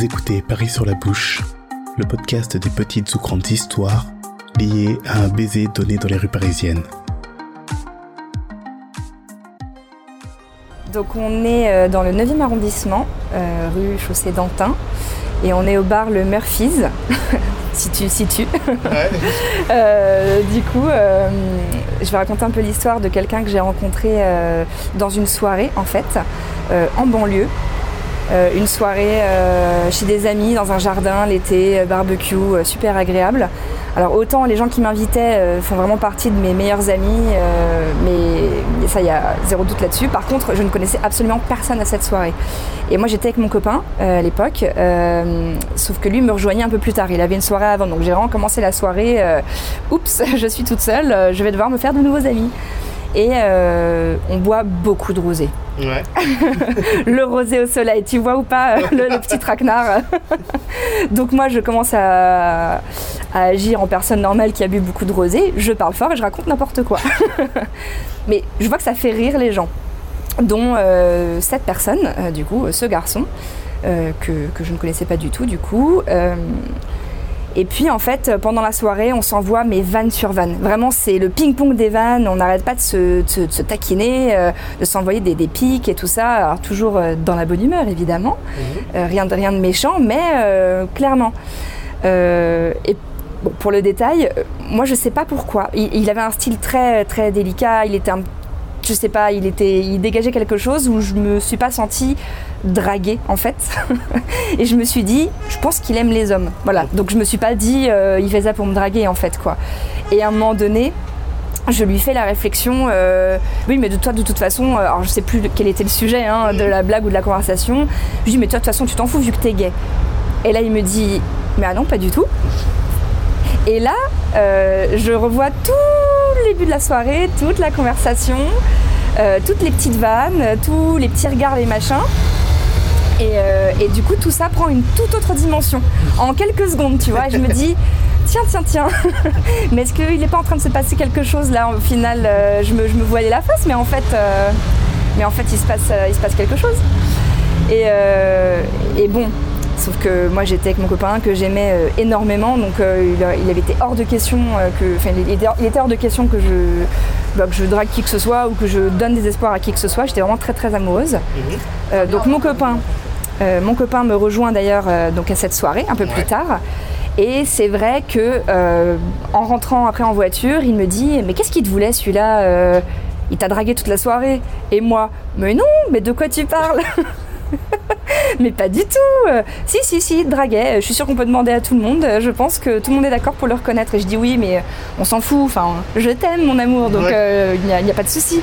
Vous écoutez Paris sur la bouche, le podcast des petites ou grandes histoires liées à un baiser donné dans les rues parisiennes. Donc on est euh, dans le 9e arrondissement, euh, rue Chaussée d'Antin, et on est au bar le Murphy's, si tu situes. Euh, du coup, je vais raconter un peu l'histoire de quelqu'un que j'ai rencontré dans une soirée en fait, en banlieue. Euh, une soirée euh, chez des amis dans un jardin l'été, euh, barbecue, super agréable. Alors autant les gens qui m'invitaient font vraiment partie de mes meilleurs amis, mais ça il y a zéro doute là-dessus. Par contre, je ne connaissais absolument personne à cette soirée. Et moi j'étais avec mon copain à l'époque, sauf que lui me rejoignait un peu plus tard. Il avait une soirée avant, donc j'ai vraiment commencé la soirée. Oups, je suis toute seule, je vais devoir me faire de nouveaux amis. Et on boit beaucoup de rosé. le rosé au soleil, tu vois ou pas euh, le, petit traquenard? Donc moi je commence à, agir en personne normale qui a bu beaucoup de rosé, je parle fort et je raconte n'importe quoi. Mais je vois que ça fait rire les gens, dont euh, cette personne, euh, du coup, ce garçon, que, que, je ne connaissais pas du tout du coup. Et puis en fait, pendant la soirée, on s'envoie mes vannes sur vannes. Vraiment, c'est le ping-pong des vannes. On n'arrête pas de se, taquiner, euh, de s'envoyer des, pics et tout ça. Alors toujours euh, dans la bonne humeur, évidemment. Mhm. Euh, rien, de, rien de méchant, mais clairement. et pour le détail, moi je sais pas pourquoi. Il, il, avait un style très très délicat. Il était un je sais pas, il était, il dégageait quelque chose où je me suis pas sentie draguée en fait. et je me suis dit, je pense qu'il aime les hommes. Voilà. Donc je me suis pas dit, euh, il fait ça pour me draguer en fait quoi. Et à un moment donné, je lui fais la réflexion, euh, oui, mais de toi, de toute façon, euh, alors je sais plus quel était le sujet hein, de la blague ou de la conversation. Je lui dis, mais toi, de toute façon, tu t'en fous vu que t'es gay. Et là, il me dit, mais ah non, pas du tout. Et là, je revois tout le début de la soirée, toute la conversation, toutes les petites vannes, tous les petits regards, les machins. Euh, et, du coup, tout ça prend une toute autre dimension en quelques secondes, tu vois. Et je me dis, tiens, tiens, tiens, mais est-ce qu'il n'est pas en train de se passer quelque chose là Au final, euh, je, me, je me voilais la face, mais en fait, mais en fait il, se passe, il se passe quelque chose. Et, et bon, Sauf que moi j'étais avec mon copain que j'aimais euh, énormément, donc euh, il, avait été hors de question euh, que, il était, hors de question que je, bah, que je drague qui que ce soit ou que je donne des espoirs à qui que ce soit. J'étais vraiment très très amoureuse. Mhm. donc mon copain, mon copain me rejoint d'ailleurs donc à cette soirée un peu plus tard. Et c'est vrai que en rentrant après en voiture, il me dit mais qu'est-ce qu'il te voulait celui-là Il t'a dragué toute la soirée. Et moi mais non, mais de quoi tu parles? mais pas du tout. Euh, si, si, si, draguet. Je suis sûre qu'on peut demander à tout le monde. Je pense que tout le monde est d'accord pour le reconnaître. Et je dis oui, mais on s'en fout. Enfin, je t'aime, mon amour, donc euh, il n'y a, pas de souci.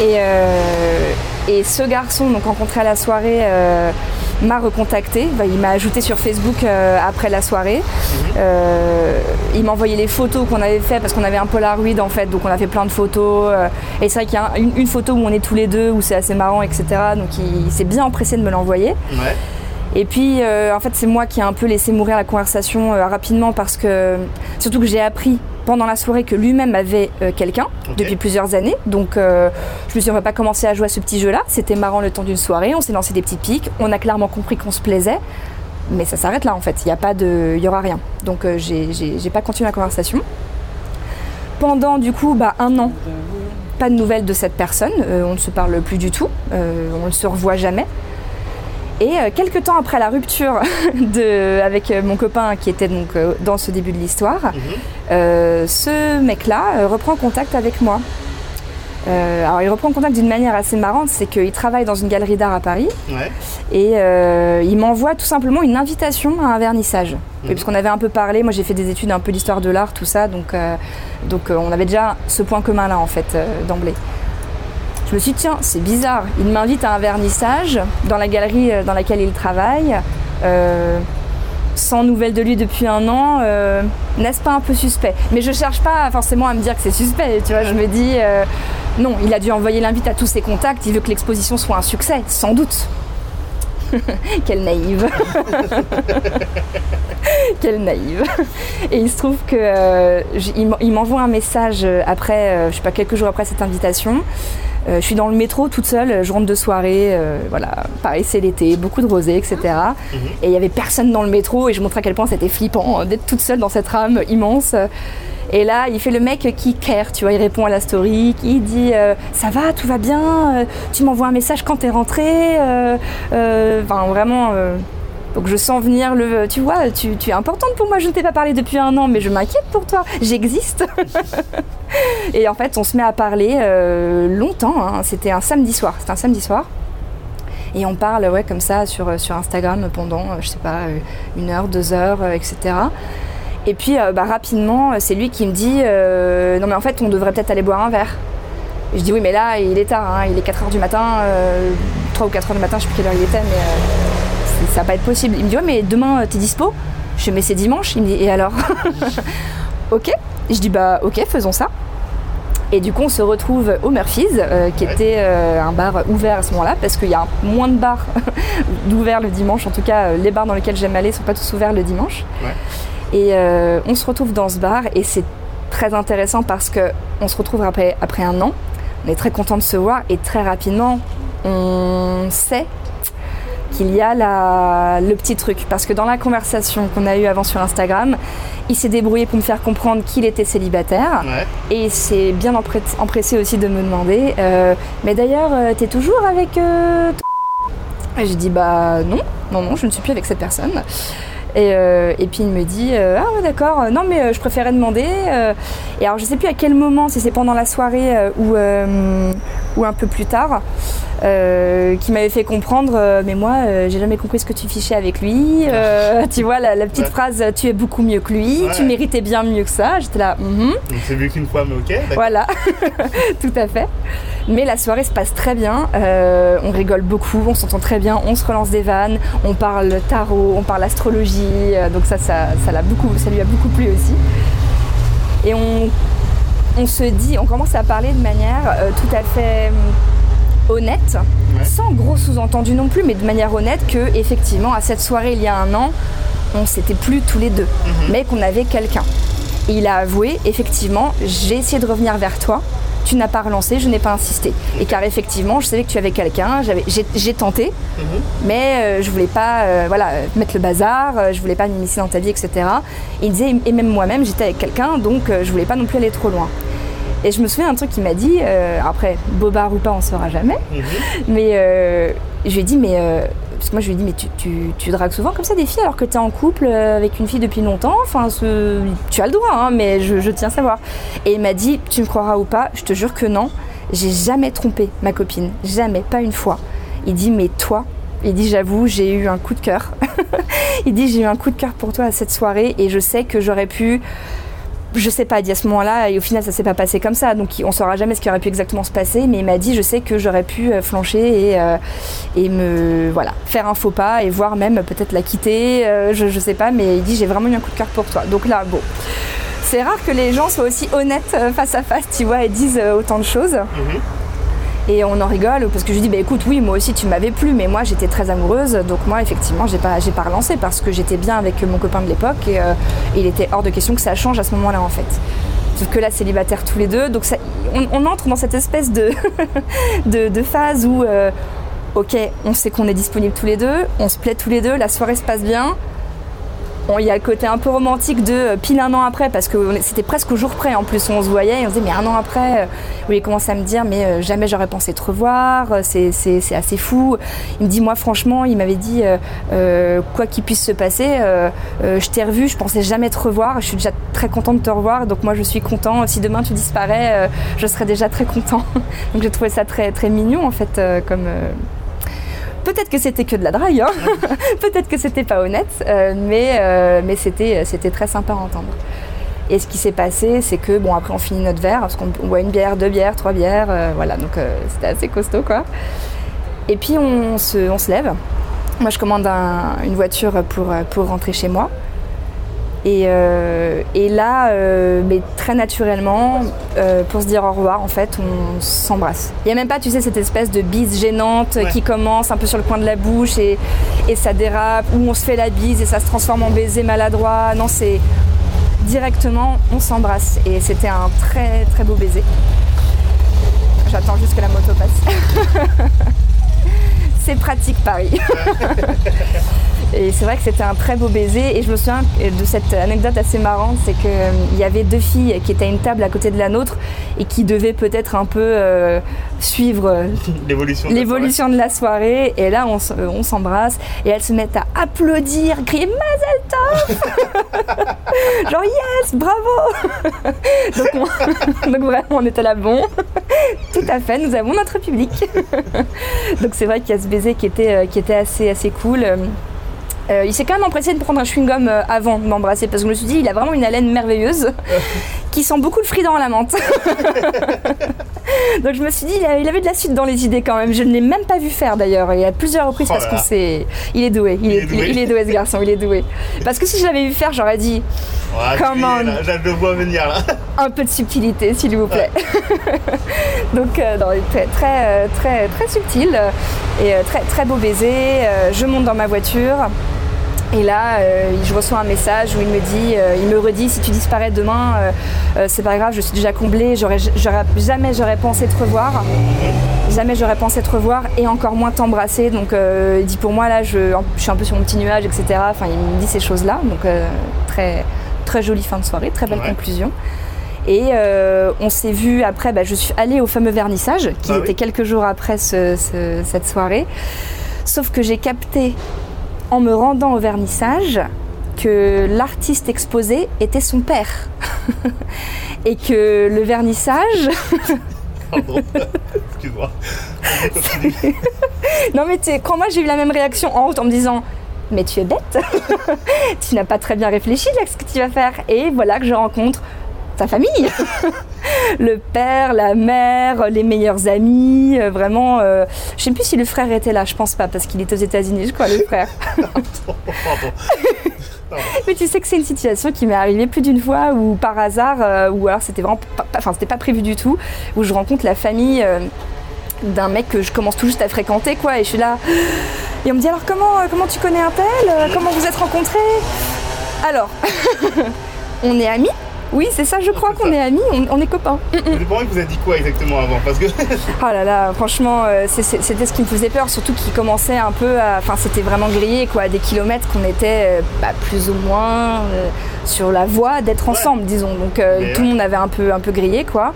Et, euh, et, ce garçon, donc rencontré à la soirée, m'a recontacté. Bah, il m'a ajouté sur Facebook euh, après la soirée. Mhm. Euh, il m'a envoyé les photos qu'on avait fait parce qu'on avait un Polaroid en fait, donc on a fait plein de photos. Euh, et c'est vrai qu'il y a une, photo où on est tous les deux, où c'est assez marrant, etc. Donc il, s'est bien empressé de me l'envoyer. Et puis, en fait, c'est moi qui ai un peu laissé mourir la conversation rapidement parce que, surtout que j'ai appris pendant la soirée que lui-même avait euh, quelqu'un depuis plusieurs années. Donc euh, je me suis dit, on va pas commencer à jouer à ce petit jeu-là. C'était marrant le temps d'une soirée, on s'est lancé des petits pics, on a clairement compris qu'on se plaisait. Mais ça s'arrête là en fait, il n'y a pas de, il y aura rien. Donc euh, j'ai pas continué la conversation. Pendant du coup bah, un an, pas de nouvelles de cette personne, on ne se parle plus du tout, on ne se revoit jamais. Et euh, quelques temps après la rupture de, avec euh, mon copain qui était donc euh, dans ce début de l'histoire, mhm. Ce mec-là reprend contact avec moi. alors il reprend contact d'une manière assez marrante, c'est qu'il travaille dans une galerie d'art à Paris et il m'envoie tout simplement une invitation à un vernissage. Puisqu'on avait un peu parlé, moi j'ai fait des études un peu d'histoire de l'art, tout ça, donc, donc on avait déjà ce point commun là en fait d'emblée. Je me suis dit, tiens, c'est bizarre. Il m'invite à un vernissage dans la galerie euh, dans laquelle il travaille. Euh, sans nouvelles de lui depuis un an, euh, n'est-ce pas un peu suspect? Mais je cherche pas forcément à me dire que c'est suspect, tu vois, je me dis, non, il a dû envoyer l'invite à tous ses contacts, il veut que l'exposition soit un succès, sans doute. Quelle naïve. Quelle naïve. Et il se trouve que il m'envoie un message après, je sais pas, quelques jours après cette invitation, je suis dans le métro toute seule, je rentre de soirée, voilà, pareil, c'est l'été, beaucoup de rosée, etc. Mhm. Et il n'y avait personne dans le métro et je montrais à quel point c'était flippant d'être toute seule dans cette rame immense. Et là, il fait le mec qui care, tu vois, il répond à la story, il dit ça va, tout va bien, tu m'envoies un message quand t'es rentré, enfin vraiment donc je sens venir le. Tu vois, tu, es importante pour moi, je ne t'ai pas parlé depuis un an, mais je m'inquiète pour toi, j'existe. et en fait, on se met à parler euh, longtemps. Hein. C'était un samedi soir. C'était un samedi soir. Et on parle ouais, comme ça sur, sur Instagram pendant, euh, je sais pas, euh, une heure, deux heures, etc. Et puis bah, rapidement, c'est lui qui me dit Non, mais en fait, on devrait peut-être aller boire un verre. je dis Oui, mais là, il est tard, hein. il est 4 heures du matin, 3 ou 4 heures du matin, je sais plus quelle heure il était, mais ça va pas être possible. Il me dit ouais mais demain euh, t'es dispo? Je dis mais c'est dimanche. Il me dit et alors Ok. Je dis bah ok faisons ça. Et du coup, on se retrouve au Murphy's, euh, qui était euh, un bar ouvert à ce moment-là, parce qu'il y a moins de bars d'ouverts le dimanche. En tout cas, les bars dans lesquels j'aime aller sont pas tous ouverts le dimanche. Et on se retrouve dans ce bar, et c'est très intéressant parce que on se retrouve après, après un an. On est très content de se voir, et très rapidement, on sait qu'il y a le petit truc. Parce que dans la conversation qu'on a eue avant sur Instagram, il s'est débrouillé pour me faire comprendre qu'il était célibataire. Et c'est bien empressé aussi de me demander euh, Mais d'ailleurs, euh, t'es toujours avec. Euh, et j'ai dit Bah non, non, non, je ne suis plus avec cette personne. Et, et, puis il me dit Ah ouais d'accord, non mais je préférais demander. et alors je sais plus à quel moment, si c'est pendant la soirée ou, ou un peu plus tard. Euh, qui m'avait fait comprendre, euh, mais moi, euh, j'ai jamais compris ce que tu fichais avec lui. tu vois, la, petite phrase, tu es beaucoup mieux que lui, tu méritais bien mieux que ça. J'étais là, mm Donc c'est vu qu'une fois, mais ok. Voilà, tout à fait. Mais la soirée se passe très bien, on rigole beaucoup, on s'entend très bien, on se relance des vannes, on parle tarot, on parle astrologie, donc ça, ça, ça, beaucoup, ça lui a beaucoup plu aussi. Et on, on se dit, on commence à parler de manière tout à fait honnête, sans gros sous-entendu non plus, mais de manière honnête que effectivement à cette soirée il y a un an, on s'était plus tous les deux, mhm. mais qu'on avait quelqu'un. Et il a avoué, effectivement, j'ai essayé de revenir vers toi, tu n'as pas relancé, je n'ai pas insisté. Et car effectivement, je savais que tu avais quelqu'un, j'ai tenté, mhm. mais euh, je voulais pas euh, voilà, mettre le bazar, euh, je voulais pas m'immiscer dans ta vie, etc. Et il disait, et même moi-même, j'étais avec quelqu'un, donc je voulais pas non plus aller trop loin. Et je me souviens un truc qu'il m'a dit, euh, après, bobard ou pas, on ne saura jamais. Mhm. Mais euh, je lui ai dit, mais. Euh, parce que moi, je lui ai dit, mais tu, tu, dragues souvent comme ça des filles alors que tu en couple avec une fille depuis longtemps? Enfin, tu as le droit, hein, mais je, tiens à savoir. Et il m'a dit, tu me croiras ou pas, je te jure que non. J'ai jamais trompé ma copine. Jamais, pas une fois. Il dit, mais toi, il dit j'avoue, j'ai eu un coup de cœur. il dit j'ai eu un coup de cœur pour toi à cette soirée et je sais que j'aurais pu je sais pas, dit à ce moment-là, et au final, ça s'est pas passé comme ça. Donc, on saura jamais ce qui aurait pu exactement se passer. Mais il m'a dit, je sais que j'aurais pu euh, flancher et, euh, et me, voilà, faire un faux pas et voire même peut-être la quitter. Euh, je, je sais pas, mais il dit, j'ai vraiment eu un coup de cœur pour toi. Donc là, bon. C'est rare que les gens soient aussi honnêtes face à face, tu vois, et disent autant de choses. Mhm. Et on en rigole parce que je lui dis bah écoute oui moi aussi tu m'avais plu mais moi j'étais très amoureuse. Donc moi effectivement j'ai pas j'ai pas relancé parce que j'étais bien avec mon copain de l'époque et, euh, il était hors de question que ça change à ce moment-là en fait. Sauf que là célibataire tous les deux. Donc on, entre dans cette espèce de, de, phase où euh, ok on sait qu'on est disponible tous les deux, on se plaît tous les deux, la soirée se passe bien, il y a le côté un peu romantique de euh, pile un an après, parce que c'était presque au jour près en plus, on se voyait et on se disait, mais un an après, où il commence à me dire, mais euh, jamais j'aurais pensé te revoir, c'est assez fou. Il me dit, moi franchement, il m'avait dit, euh, quoi qu'il puisse se passer, je t'ai revu, je pensais jamais te revoir, je suis déjà très contente de te revoir, donc moi je suis content. Si demain tu disparais, je serais déjà très content. donc j'ai trouvé ça très, très mignon en fait, comme Peut-être que c'était que de la drague, hein. peut-être que c'était pas honnête, euh, mais, euh, mais c'était, c'était très sympa à entendre. Et ce qui s'est passé, c'est que, bon, après on finit notre verre, parce qu'on boit une bière, deux bières, trois bières, euh, voilà, donc c'était assez costaud, quoi. Et puis on se, on se lève. Moi, je commande une voiture pour, pour rentrer chez moi. Euh, et, là, euh, mais très naturellement, euh, pour se dire au revoir, en fait, on s'embrasse. Il n'y a même pas, tu sais, cette espèce de bise gênante qui commence un peu sur le coin de la bouche et, et ça dérape, ou on se fait la bise et ça se transforme en baiser maladroit. Non, c'est directement, on s'embrasse. Et c'était un très très beau baiser. j'attends juste que la moto passe. c'est pratique Paris. Et c'est vrai que c'était un très beau baiser. Et je me souviens de cette anecdote assez marrante, c'est qu'il euh, y avait deux filles qui étaient à une table à côté de la nôtre et qui devaient peut-être un peu euh, suivre euh, l'évolution de, la soirée. Et là, on, s'embrasse et elles se mettent à applaudir, crier Mazel Genre yes, bravo donc, vraiment, on était là, bon, tout à fait, nous avons notre public. donc c'est vrai qu'il y a ce baiser qui était, était assez, assez cool. Euh, il s'est quand même empressé de prendre un chewing-gum euh, avant de m'embrasser parce que je me suis dit, il a vraiment une haleine merveilleuse qui sent beaucoup le frident à la menthe. Donc je me suis dit, il avait de la suite dans les idées quand même. Je ne l'ai même pas vu faire d'ailleurs. Il y a plusieurs reprises parce que c'est. Il est doué. Il, est, doué. Il, est doué ce garçon, il est doué. Parce que si je l'avais vu faire, j'aurais dit. comment. J'aime le voir venir là. Un peu de subtilité, s'il vous plaît. Donc euh, très, très, très, très subtil et très, très beau baiser. je monte dans ma voiture. Et là, euh, je reçois un message où il me dit, euh, il me redit si tu disparais demain, euh, c'est pas grave, je suis déjà comblée, j'aurais, jamais j'aurais pensé te revoir, jamais j'aurais pensé te revoir et encore moins t'embrasser. Donc il dit pour moi là, je, suis un peu sur mon petit nuage, etc. Enfin, il me dit ces choses-là, donc très très jolie fin de soirée, très belle conclusion. Et on s'est vu après, bah, je suis allée au fameux vernissage qui ah était quelques jours après cette soirée. Sauf que j'ai capté en me rendant au vernissage que l'artiste exposé était son père. et que le vernissage. Pardon, excuse-moi. non, mais quand moi j'ai eu la même réaction en haut en me disant Mais tu es bête Tu n'as pas très bien réfléchi à ce que tu vas faire. Et voilà que je rencontre sa famille. le père, la mère, les meilleurs amis, euh, vraiment. Euh, je sais plus si le frère était là, je pense pas, parce qu'il est aux États-Unis, je crois, le frère. Mais tu sais que c'est une situation qui m'est arrivée plus d'une fois où par hasard, euh, ou alors c'était vraiment, pas, enfin c'était pas prévu du tout, où je rencontre la famille d'un mec que je commence tout juste à fréquenter, quoi, et je suis là. Et on me dit alors comment, comment tu connais un tel? Comment vous êtes rencontrés? Alors, on est amis oui, c'est ça, je crois qu'on est amis, on, est copains. Mm, mm. Mais que vous avez dit quoi exactement avant Parce que... oh là là, franchement, euh, c'était ce qui me faisait peur, surtout qu'il commençait un peu à. Enfin, c'était vraiment grillé, quoi, à des kilomètres qu'on était euh, bah, plus ou moins euh, sur la voie d'être ensemble, disons. Donc tout le monde avait un peu, un peu grillé, quoi.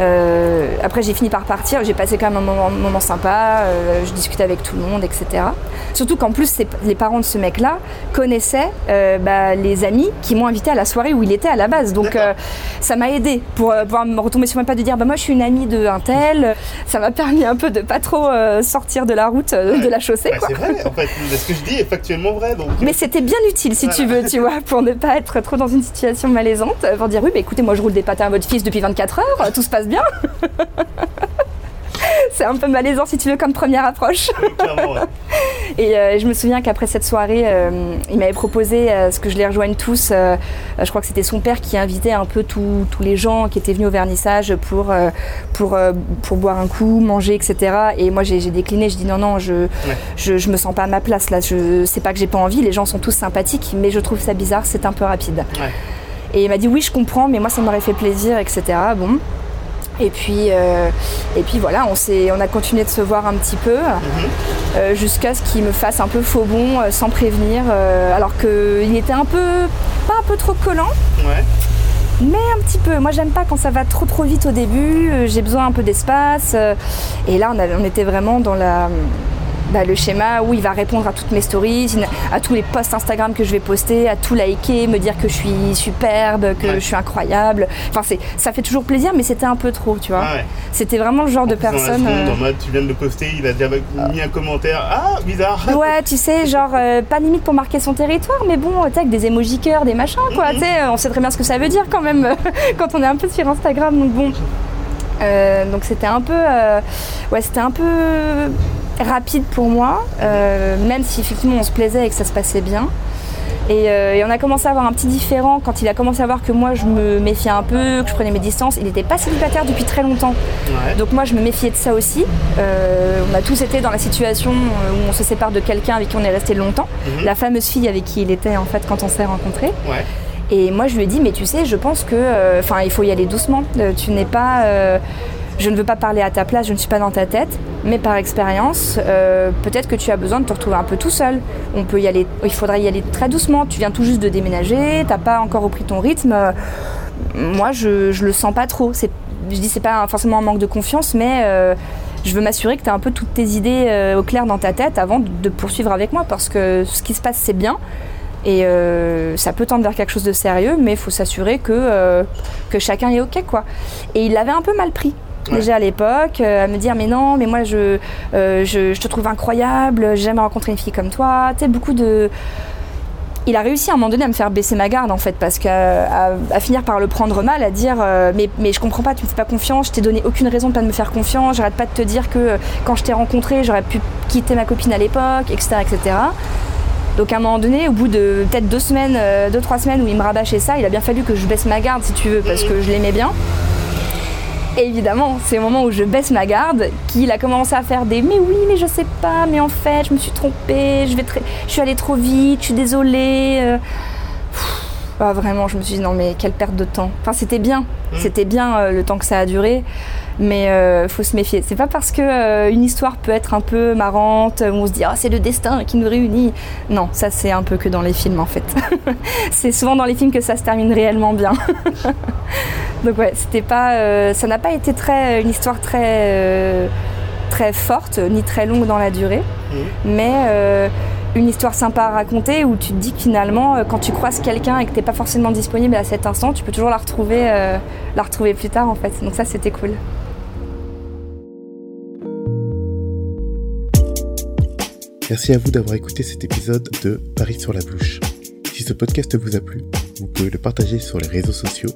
Euh, après, j'ai fini par partir. J'ai passé quand même un moment, sympa. Euh, je discutais avec tout le monde, etc. Surtout qu'en plus, les parents de ce mec-là connaissaient euh, bah, les amis qui m'ont invité à la soirée où il était à la base. Donc, ça m'a aidé pour pouvoir me retomber sur mes pas, de dire bah, moi, je suis une amie de un tel. Ça m'a permis un peu de pas trop sortir de la route, de la chaussée. c'est vrai, en fait. Ce que je dis est factuellement vrai. Donc... Mais c'était bien utile, si tu veux, tu vois, pour ne pas être trop dans une situation malaisante. Pour dire oui, bah, écoutez, moi, je roule des patins à votre fils depuis 24 heures. Tout se passe bien. c'est un peu malaisant si tu veux comme première approche. Et euh, je me souviens qu'après cette soirée, euh, il m'avait proposé euh, ce que je les rejoigne tous. je crois que c'était son père qui invitait un peu tous les gens qui étaient venus au vernissage pour, pour, pour boire un coup, manger, etc. Et moi j'ai décliné, je dis non, non, je, je, me sens pas à ma place là. Je sais pas que j'ai pas envie, les gens sont tous sympathiques, mais je trouve ça bizarre, c'est un peu rapide. Et il m'a dit oui, je comprends, mais moi ça m'aurait fait plaisir, etc. Bon. Et puis, euh, et puis voilà, on, on a continué de se voir un petit peu mhm. euh, jusqu'à ce qu'il me fasse un peu faux bon euh, sans prévenir, alors qu'il était un peu, pas un peu trop collant. Mais un petit peu. Moi, j'aime pas quand ça va trop trop vite au début. J'ai besoin un peu d'espace. et là, on, on était vraiment dans la bah, le schéma où il va répondre à toutes mes stories, à tous les posts Instagram que je vais poster, à tout liker, me dire que je suis superbe, que je suis incroyable. Enfin, c'est, ça fait toujours plaisir, mais c'était un peu trop, tu vois. Ah c'était vraiment le genre de personne. Euh, tu viens de le poster, il a déjà mis un commentaire. Ah, bizarre. Ouais, tu sais, genre, euh, pas limite pour marquer son territoire, mais bon, tu avec des emojis cœur, des machins, quoi. Mhm. Tu sais, on sait très bien ce que ça veut dire quand même quand on est un peu sur Instagram, donc bon. Euh, donc c'était un peu, ouais, c'était un peu rapide pour moi, euh, même si effectivement on se plaisait et que ça se passait bien. Euh, et, on a commencé à avoir un petit différent quand il a commencé à voir que moi je me méfiais un peu, que je prenais mes distances. Il n'était pas célibataire depuis très longtemps. Donc moi je me méfiais de ça aussi. Euh, on a tous été dans la situation où on se sépare de quelqu'un avec qui on est resté longtemps. Mhm. La fameuse fille avec qui il était en fait quand on s'est rencontrés. Et moi je lui ai dit mais tu sais je pense que enfin il faut y aller doucement. tu n'es pas je ne veux pas parler à ta place, je ne suis pas dans ta tête, mais par expérience, euh, peut-être que tu as besoin de te retrouver un peu tout seul. On peut y aller, il faudrait y aller très doucement. Tu viens tout juste de déménager, t'as pas encore repris ton rythme. Moi, je, je le sens pas trop. Je dis c'est pas forcément un manque de confiance, mais euh, je veux m'assurer que tu as un peu toutes tes idées euh, au clair dans ta tête avant de, poursuivre avec moi, parce que ce qui se passe c'est bien. Et ça peut tendre vers quelque chose de sérieux, mais il faut s'assurer que, que chacun est OK. Quoi. Et il l'avait un peu mal pris déjà à l'époque, euh, à me dire mais non, mais moi je, euh, je, te trouve incroyable, j'ai jamais rencontré une fille comme toi. Beaucoup de. Il a réussi à un moment donné à me faire baisser ma garde en fait, parce qu'à à, finir par le prendre mal, à dire euh, mais, mais je comprends pas, tu me fais pas confiance, je t'ai donné aucune raison de pas me faire confiance, j'arrête pas de te dire que quand je t'ai rencontré, j'aurais pu quitter ma copine à l'époque, etc., etc. Donc à un moment donné, au bout de peut-être deux semaines, deux trois semaines où il me rabâchait ça, il a bien fallu que je baisse ma garde si tu veux, parce que je l'aimais bien. Évidemment, c'est au moment où je baisse ma garde qu'il a commencé à faire des mais oui, mais je sais pas, mais en fait, je me suis trompée, je, vais je suis allée trop vite, je suis désolée. Euh. Ah, vraiment, je me suis dit non, mais quelle perte de temps. Enfin, c'était bien, mmh. c'était bien euh, le temps que ça a duré, mais euh, faut se méfier. C'est pas parce que une histoire peut être un peu marrante, où on se dit ah, c'est le destin qui nous réunit. Non, ça c'est un peu que dans les films en fait. c'est souvent dans les films que ça se termine réellement bien. Donc ouais, c'était pas, euh, ça n'a pas été très, une histoire très, euh, très forte ni très longue dans la durée, mmh. mais euh, une histoire sympa à raconter où tu te dis que finalement, quand tu croises quelqu'un et que t'es pas forcément disponible à cet instant, tu peux toujours la retrouver, la retrouver plus tard en fait. Donc ça, c'était cool. Merci à vous d'avoir écouté cet épisode de Paris sur la bouche. Si ce podcast vous a plu, vous pouvez le partager sur les réseaux sociaux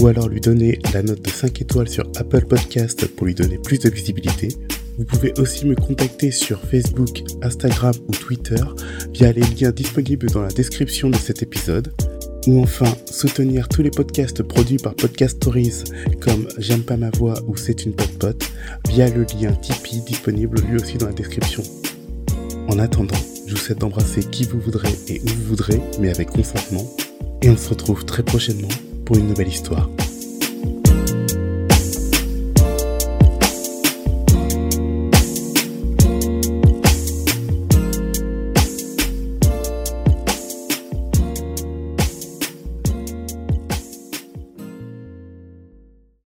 ou alors lui donner la note de 5 étoiles sur Apple Podcast pour lui donner plus de visibilité. Vous pouvez aussi me contacter sur Facebook, Instagram ou Twitter via les liens disponibles dans la description de cet épisode. Ou enfin, soutenir tous les podcasts produits par Podcast Stories comme J'aime pas ma voix ou C'est une pote pote via le lien Tipeee disponible lui aussi dans la description. En attendant, je vous souhaite d'embrasser qui vous voudrez et où vous voudrez, mais avec consentement. Et on se retrouve très prochainement pour une nouvelle histoire.